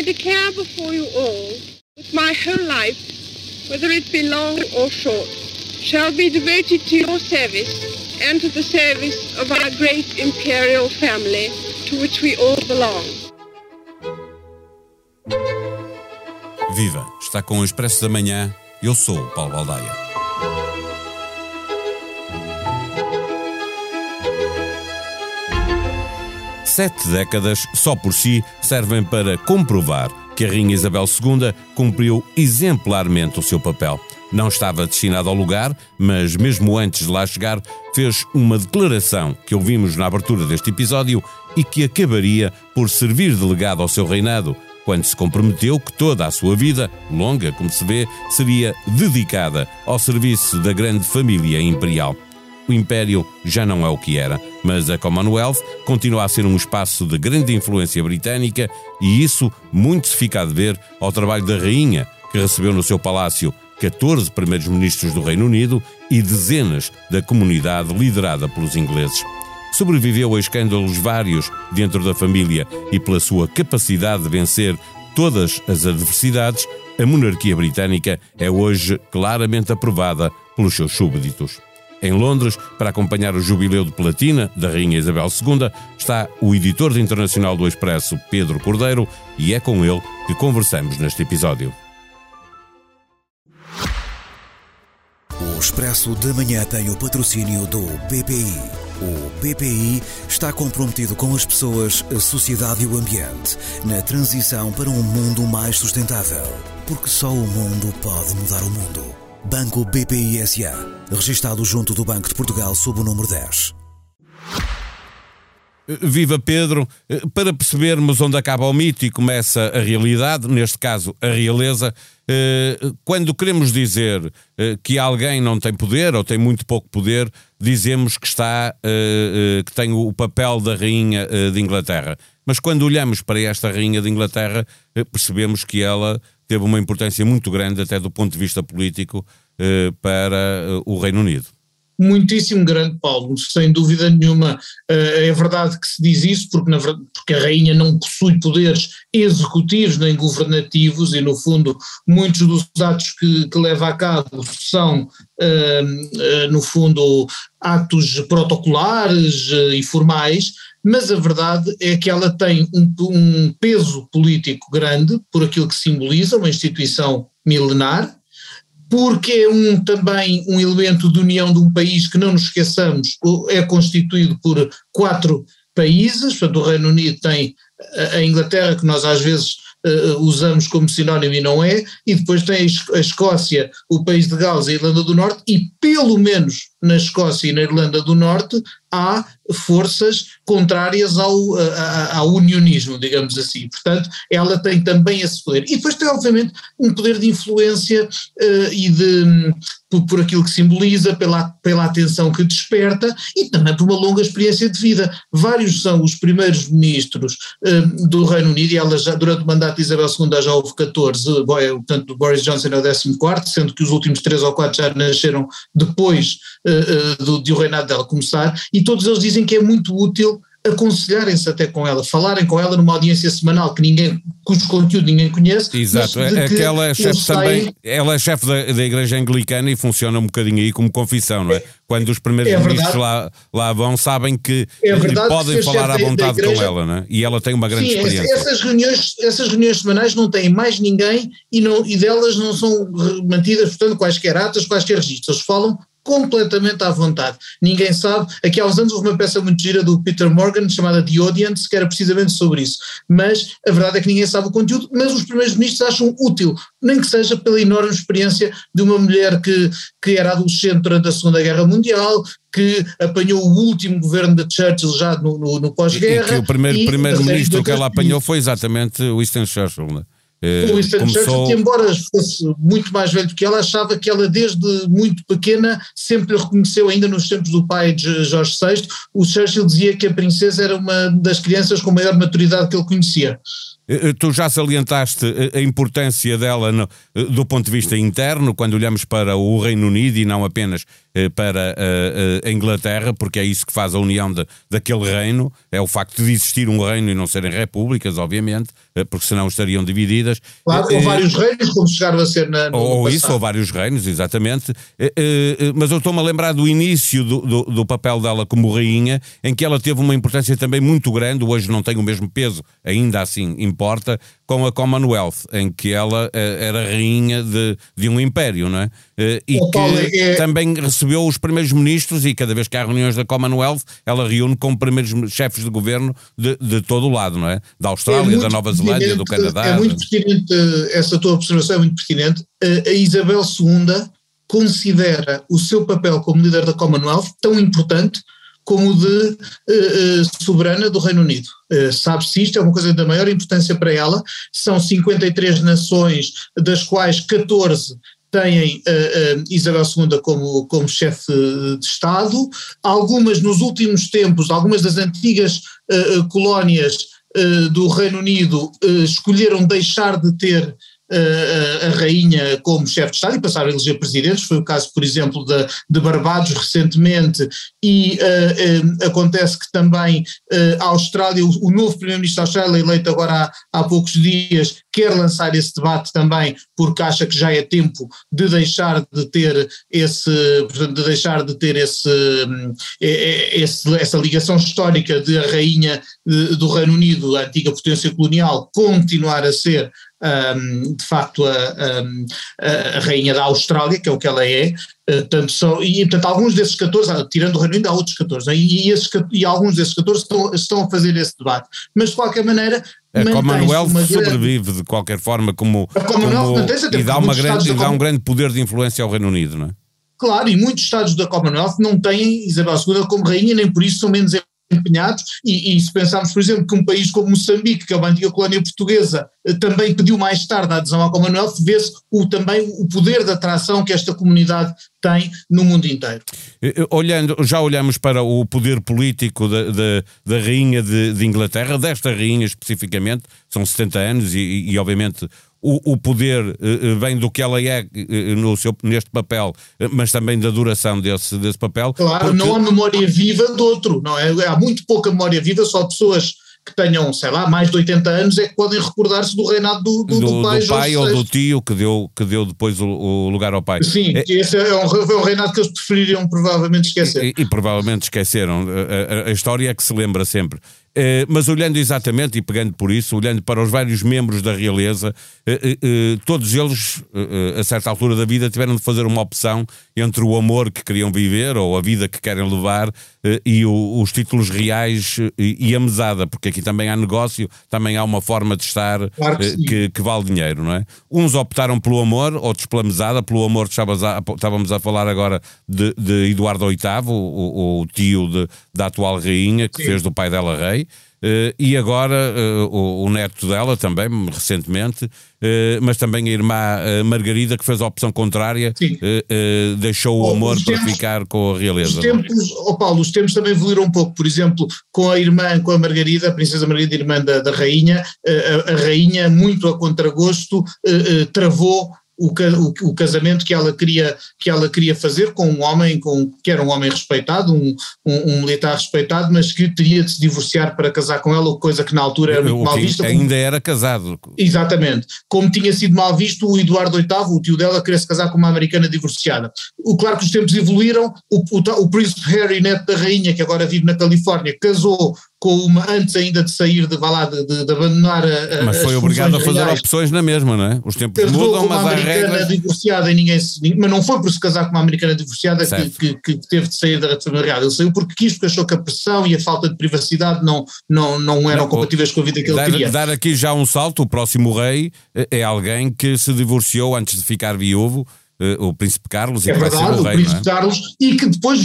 I declare before you all that my whole life, whether it be long or short, shall be devoted to your service and to the service of our great imperial family to which we all belong. Viva! Está com o Expresso da Manhã. Eu sou Paulo Baldaia. Sete décadas, só por si, servem para comprovar que a Rainha Isabel II cumpriu exemplarmente o seu papel. Não estava destinado ao lugar, mas mesmo antes de lá chegar, fez uma declaração que ouvimos na abertura deste episódio e que acabaria por servir de legado ao seu reinado, quando se comprometeu que toda a sua vida, longa como se vê, seria dedicada ao serviço da grande família imperial o Império já não é o que era, mas a Commonwealth continua a ser um espaço de grande influência britânica e isso muito se fica a dever ao trabalho da Rainha, que recebeu no seu palácio 14 primeiros ministros do Reino Unido e dezenas da comunidade liderada pelos ingleses. Sobreviveu a escândalos vários dentro da família e pela sua capacidade de vencer todas as adversidades, a monarquia britânica é hoje claramente aprovada pelos seus súbditos. Em Londres, para acompanhar o jubileu de platina da Rainha Isabel II, está o editor internacional do Expresso, Pedro Cordeiro, e é com ele que conversamos neste episódio. O Expresso da Manhã tem o patrocínio do BPI. O BPI está comprometido com as pessoas, a sociedade e o ambiente na transição para um mundo mais sustentável. Porque só o mundo pode mudar o mundo. Banco BPI SA, registado junto do Banco de Portugal sob o número 10. Viva Pedro! Para percebermos onde acaba o mito e começa a realidade, neste caso a realeza, eh, quando queremos dizer eh, que alguém não tem poder ou tem muito pouco poder, dizemos que está eh, que tem o papel da rainha de Inglaterra. Mas quando olhamos para esta rainha de Inglaterra, percebemos que ela teve uma importância muito grande, até do ponto de vista político, eh, para eh, o Reino Unido. Muitíssimo grande, Paulo, sem dúvida nenhuma. Eh, é verdade que se diz isso, porque, verdade, porque a Rainha não possui poderes executivos nem governativos, e no fundo, muitos dos atos que, que leva a cabo são, no fundo, atos protocolares e formais mas a verdade é que ela tem um, um peso político grande por aquilo que simboliza uma instituição milenar, porque é um, também um elemento de união de um país que, não nos esqueçamos, é constituído por quatro países, portanto o Reino Unido tem a Inglaterra, que nós às vezes uh, usamos como sinónimo e não é, e depois tem a Escócia, o país de Gales e a Irlanda do Norte, e pelo menos na Escócia e na Irlanda do Norte há forças contrárias ao, ao unionismo, digamos assim. Portanto, ela tem também esse poder. E depois tem, obviamente, um poder de influência uh, e de. Por, por, aquilo que simboliza, pela, pela atenção que desperta e também por uma longa experiência de vida. Vários são os primeiros ministros uh, do Reino Unido, e ela já, durante o mandato de Isabel II já houve 14, portanto, Boris Johnson é o 14, sendo que os últimos 3 ou 4 já nasceram depois uh, do, de o reinado dela começar, e todos eles dizem que é muito útil aconselharem-se até com ela, falarem com ela numa audiência semanal que ninguém, cujo conteúdo ninguém conhece. Exato, é que ela é chefe também, ela é chefe da, da Igreja Anglicana e funciona um bocadinho aí como confissão, não é? Quando os primeiros é ministros lá, lá vão, sabem que é podem que falar à vontade igreja, com ela, não é? E ela tem uma grande sim, experiência. Essas reuniões, essas reuniões semanais não têm mais ninguém e, não, e delas não são mantidas, portanto, quaisquer atas, quaisquer registros. Eles falam completamente à vontade. Ninguém sabe. Aqui há uns anos houve uma peça muito gira do Peter Morgan chamada The Audience, que era precisamente sobre isso. Mas a verdade é que ninguém sabe o conteúdo, mas os primeiros ministros acham útil, nem que seja pela enorme experiência de uma mulher que, que era adolescente durante a Segunda Guerra Mundial, que apanhou o último governo de Churchill já no, no, no pós-guerra. E, e, que o primeiro primeiro-ministro que ela apanhou foi exatamente Winston Churchill, não é? O Winston começou... Churchill, que embora fosse muito mais velho do que ela, achava que ela desde muito pequena sempre reconheceu, ainda nos tempos do pai de Jorge VI, o Churchill dizia que a princesa era uma das crianças com maior maturidade que ele conhecia. Eh, eh, tu já salientaste eh, a importância dela no, do ponto de vista interno, quando olhamos para o Reino Unido e não apenas para a Inglaterra, porque é isso que faz a união de, daquele reino, é o facto de existir um reino e não serem repúblicas, obviamente, porque senão estariam divididas. Claro, ou vários reinos, como chegaram a ser na. ou isso, ou vários reinos, exatamente. Mas eu estou-me a lembrar do início do, do, do, papel dela como rainha, em que ela teve uma importância também muito grande, hoje não tem o mesmo peso, ainda assim importa, com a Commonwealth, em que ela era rainha de, de um império, não é? E que é... também recebeu os primeiros ministros, e cada vez que há reuniões da Commonwealth, ela reúne com primeiros chefes de governo de, de todo o lado, não é? Da Austrália, é da Nova Zelândia, do Canadá. É muito pertinente, essa tua observação é muito pertinente. A Isabel II considera o seu papel como líder da Commonwealth tão importante como de uh, uh, soberana do Reino Unido. Uh, Sabe-se isto, é uma coisa da maior importância para ela. São 53 nações, das quais 14 têm uh, uh, Isabel II como, como chefe de Estado. Algumas, nos últimos tempos, algumas das antigas uh, colónias do Reino Unido escolheram deixar de ter a, rainha como chefe de Estado e passaram a eleger presidentes, foi o caso, por exemplo, de, de Barbados recentemente, e uh, uh, acontece que também uh, a Austrália, o, o novo primeiro-ministro da Austrália, eleito agora há, há poucos dias, quer lançar esse debate também, porque acha que já é tempo de deixar de ter esse, de deixar de ter esse, esse essa ligação histórica de a rainha do Reino Unido, a antiga potência colonial, continuar a ser um, de facto a, a, a, rainha da Austrália, que é o que ela é, uh, são, e portanto alguns desses 14, ah, tirando o Reino Unido há outros 14, né? e, e, esses, e alguns desses 14 estão, estão a fazer esse debate, mas de qualquer maneira a Commonwealth sobrevive grande, de qualquer forma como, como e dá, uma grande, e dá um grande poder de influência ao Reino Unido, não é? Claro, e muitos Estados da Commonwealth não têm Isabel II como rainha, nem por isso são menos empenhados, e, e, se pensarmos, por exemplo, que um país como Moçambique, que é uma antiga colónia portuguesa, eh, também pediu mais tarde a adesão à Commonwealth, vê-se o, também o poder de atração que esta comunidade tem no mundo inteiro. Eh, eh, olhando, já olhamos para o poder político da, da, da rainha de, de, Inglaterra, desta rainha especificamente, são 70 anos e, e obviamente o, o poder uh, vem do que ela é uh, no seu, neste papel, mas também da duração desse, desse papel. Claro, porque... não há memória viva de outro, não é? Há muito pouca memória viva, só pessoas que tenham, sei lá, mais de 80 anos é que podem recordar-se do reinado do, do, do, do pai, do pai ou do tio que deu, que deu depois o, o lugar ao pai. Sim, é, esse é um, é um reinado que eles prefeririam provavelmente esquecer. E, e provavelmente esqueceram. A, a, a, história é que se lembra sempre. Eh, mas olhando exatamente e pegando por isso, olhando para os vários membros da realeza, eh, eh, todos eles, a certa altura da vida, tiveram de fazer uma opção entre o amor que queriam viver ou a vida que querem levar e os títulos reais e a mesada, porque aqui também há negócio, também há uma forma de estar claro que, que, que, vale dinheiro, não é? Uns optaram pelo amor, outros pela mesada, pelo amor estávamos a falar agora de, de Eduardo VIII, o, o tio de, da atual rainha, que Sim. fez do pai dela rei. Uh, e agora uh, o, o, neto dela também, recentemente, uh, mas também a irmã Margarida, que fez a opção contrária, deixou oh, o amor para tempos, ficar com a realeza. Os tempos, oh Paulo, os tempos também evoluíram um pouco. Por exemplo, com a irmã, com a Margarida, a princesa Margarida, irmã da, da rainha, a, a, rainha, muito a contragosto, travou o, o, casamento que ela queria que ela queria fazer com um homem com que era um homem respeitado um, um, um militar respeitado mas que teria de se divorciar para casar com ela coisa que na altura era muito mal vista ainda como, era casado. Exatamente. Como tinha sido mal visto o Eduardo VIII o tio dela queria se casar com uma americana divorciada. O claro que os tempos evoluíram o, o, o príncipe Harry neto da rainha que agora vive na Califórnia casou com uma, antes ainda de sair de, lá, de, de, de abandonar a, Mas foi obrigado a fazer reais. opções na mesma, não é? Os tempos mudam, mas há regras... divorciada e ninguém mas não foi por se casar com uma americana divorciada que, que, que, teve de sair da família ele saiu porque quis, porque achou que a pressão e a falta de privacidade não, não, não eram não, compatíveis com a vida que dar, ele queria. Dar aqui já um salto, o próximo rei é, é alguém que se divorciou antes de ficar viúvo, eh, o Príncipe Carlos é e verdade, o, rei, o Príncipe é? Carlos e que depois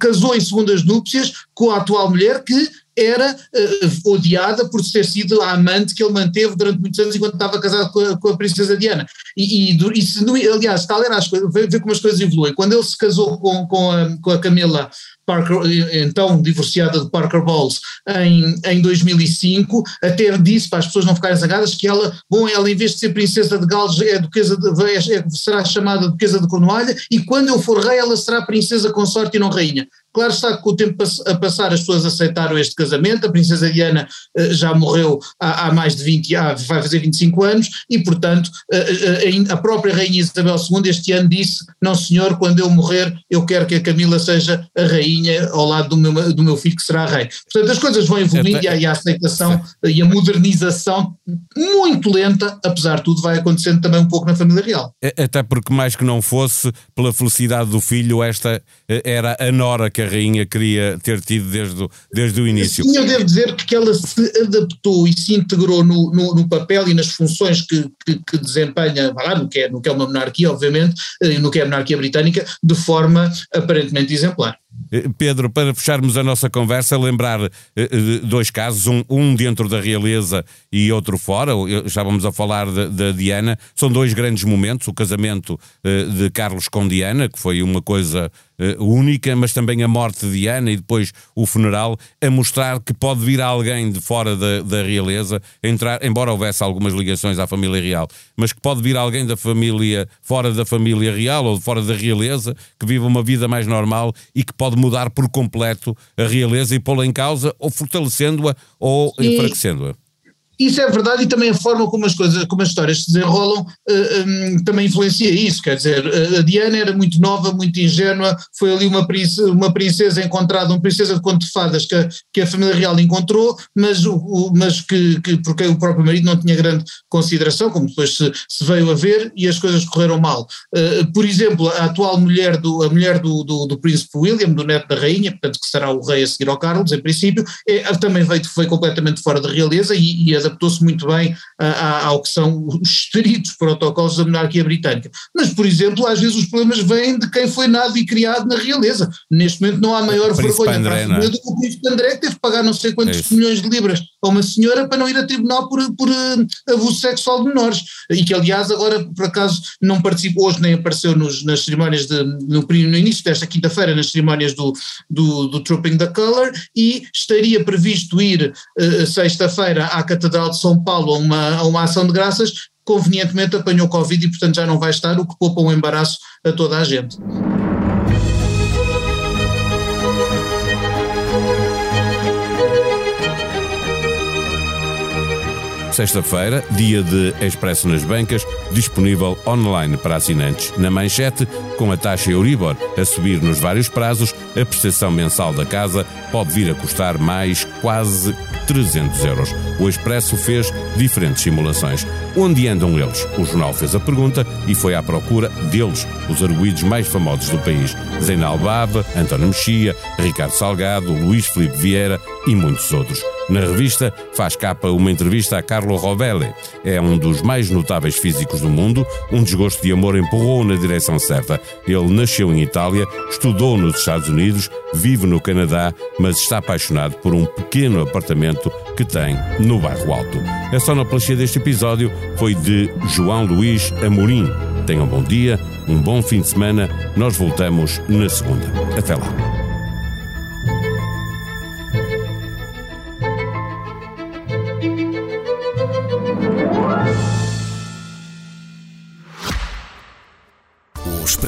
casou em segundas núpcias com a atual mulher que era uh, odiada por ter sido a amante que ele manteve durante muitos anos enquanto estava casado com a, com a princesa Diana. E, e, e aliás, tal era as coisas, ver como as coisas evoluem. Quando ele se casou com, com, a, com a Camila Parker, então divorciada de Parker Bowles, em, em 2005, até disse para as pessoas não ficarem zangadas que ela, bom, ela em vez de ser princesa de Gales é duquesa de, é, será chamada duquesa de Cornualha e quando eu for rei ela será princesa consorte e não rainha. Claro está que com o tempo a passar as pessoas aceitaram este casamento, a princesa Diana uh, já morreu há, há, mais de 20, há, vai fazer 25 anos e portanto uh, uh, a própria rainha Isabel II este ano disse, não senhor, quando eu morrer eu quero que a Camila seja a rainha ao lado do meu, do meu filho que será rei. Portanto as coisas vão evoluindo e, a, e a aceitação e a modernização muito lenta, apesar de tudo vai acontecendo também um pouco na família real. Até porque mais que não fosse pela felicidade do filho, esta era a nora que a rainha queria ter tido desde, o, desde o início. Sim, eu devo dizer que ela se adaptou e se integrou no, no, no papel e nas funções que, que, que desempenha, lá, no, que é, no que é uma monarquia, obviamente, e eh, no que é a monarquia britânica, de forma aparentemente exemplar. Eh, Pedro, para fecharmos a nossa conversa, lembrar eh, dois casos, um, um, dentro da realeza e outro fora, já vamos a falar da Diana, são dois grandes momentos, o casamento de Carlos com Diana, que foi uma coisa uh, única, mas também a morte de Ana e depois o funeral, a mostrar que pode vir alguém de fora da, da realeza, entrar, embora houvesse algumas ligações à família real, mas que pode vir alguém da família, fora da família real ou fora da realeza, que viva uma vida mais normal e que pode mudar por completo a realeza e pô-la em causa, ou fortalecendo-a ou enfraquecendo-a. Isso é verdade e também a forma como as coisas, como as histórias se desenrolam uh, eh, um, também influencia isso, quer dizer, a Diana era muito nova, muito ingênua, foi ali uma princesa, uma princesa encontrada, uma princesa de conto de fadas que a, que a família real encontrou, mas, o, mas que, que porque o próprio marido não tinha grande consideração, como depois se, se veio a ver e as coisas correram mal. Uh, por exemplo, a atual mulher do, a mulher do, do, do, príncipe William, do neto da rainha, portanto que será o rei a seguir ao Carlos, em princípio, é, também veio, foi completamente fora da realeza e, e adaptou-se muito bem ao que são os estritos protocolos da monarquia britânica. Mas, por exemplo, às vezes os problemas vêm de quem foi nado e criado na realeza. Neste momento não há maior vergonha para a família é? do que o príncipe André, que teve que pagar não sei quantos é milhões de libras a uma senhora para não ir a tribunal por, por uh, abuso sexual de menores. E que, aliás, agora, por acaso, não participou hoje, nem apareceu nos, nas cerimónias, de, no, no início desta quinta-feira, nas cerimónias do, do, do Trooping the Color, e estaria previsto ir uh, sexta-feira à Catedral de São Paulo a uma, a uma ação de graças, convenientemente apanhou Covid e, portanto, já não vai estar, o que poupa um embaraço a toda a gente. Sexta-feira, dia de Expresso nas bancas, disponível online para assinantes. Na manchete, com a taxa Euribor a subir nos vários prazos, a prestação mensal da casa pode vir a custar mais quase 300 euros. O Expresso fez diferentes simulações. Onde andam eles? O jornal fez a pergunta e foi à procura deles, os arguídos mais famosos do país. Zeinal Bava, António Mexia, Ricardo Salgado, Luís Felipe Vieira e muitos outros. Na revista faz capa uma entrevista a Carlo Rovelli. É um dos mais notáveis físicos do mundo. Um desgosto de amor empurrou-o na direção certa. Ele nasceu em Itália, estudou nos Estados Unidos, vive no Canadá, mas está apaixonado por um pequeno apartamento que tem no bairro Alto. A sonoplastia deste episódio foi de João Luís Amorim. Tenham um bom dia, um bom fim de semana. Nós voltamos na segunda. Até lá.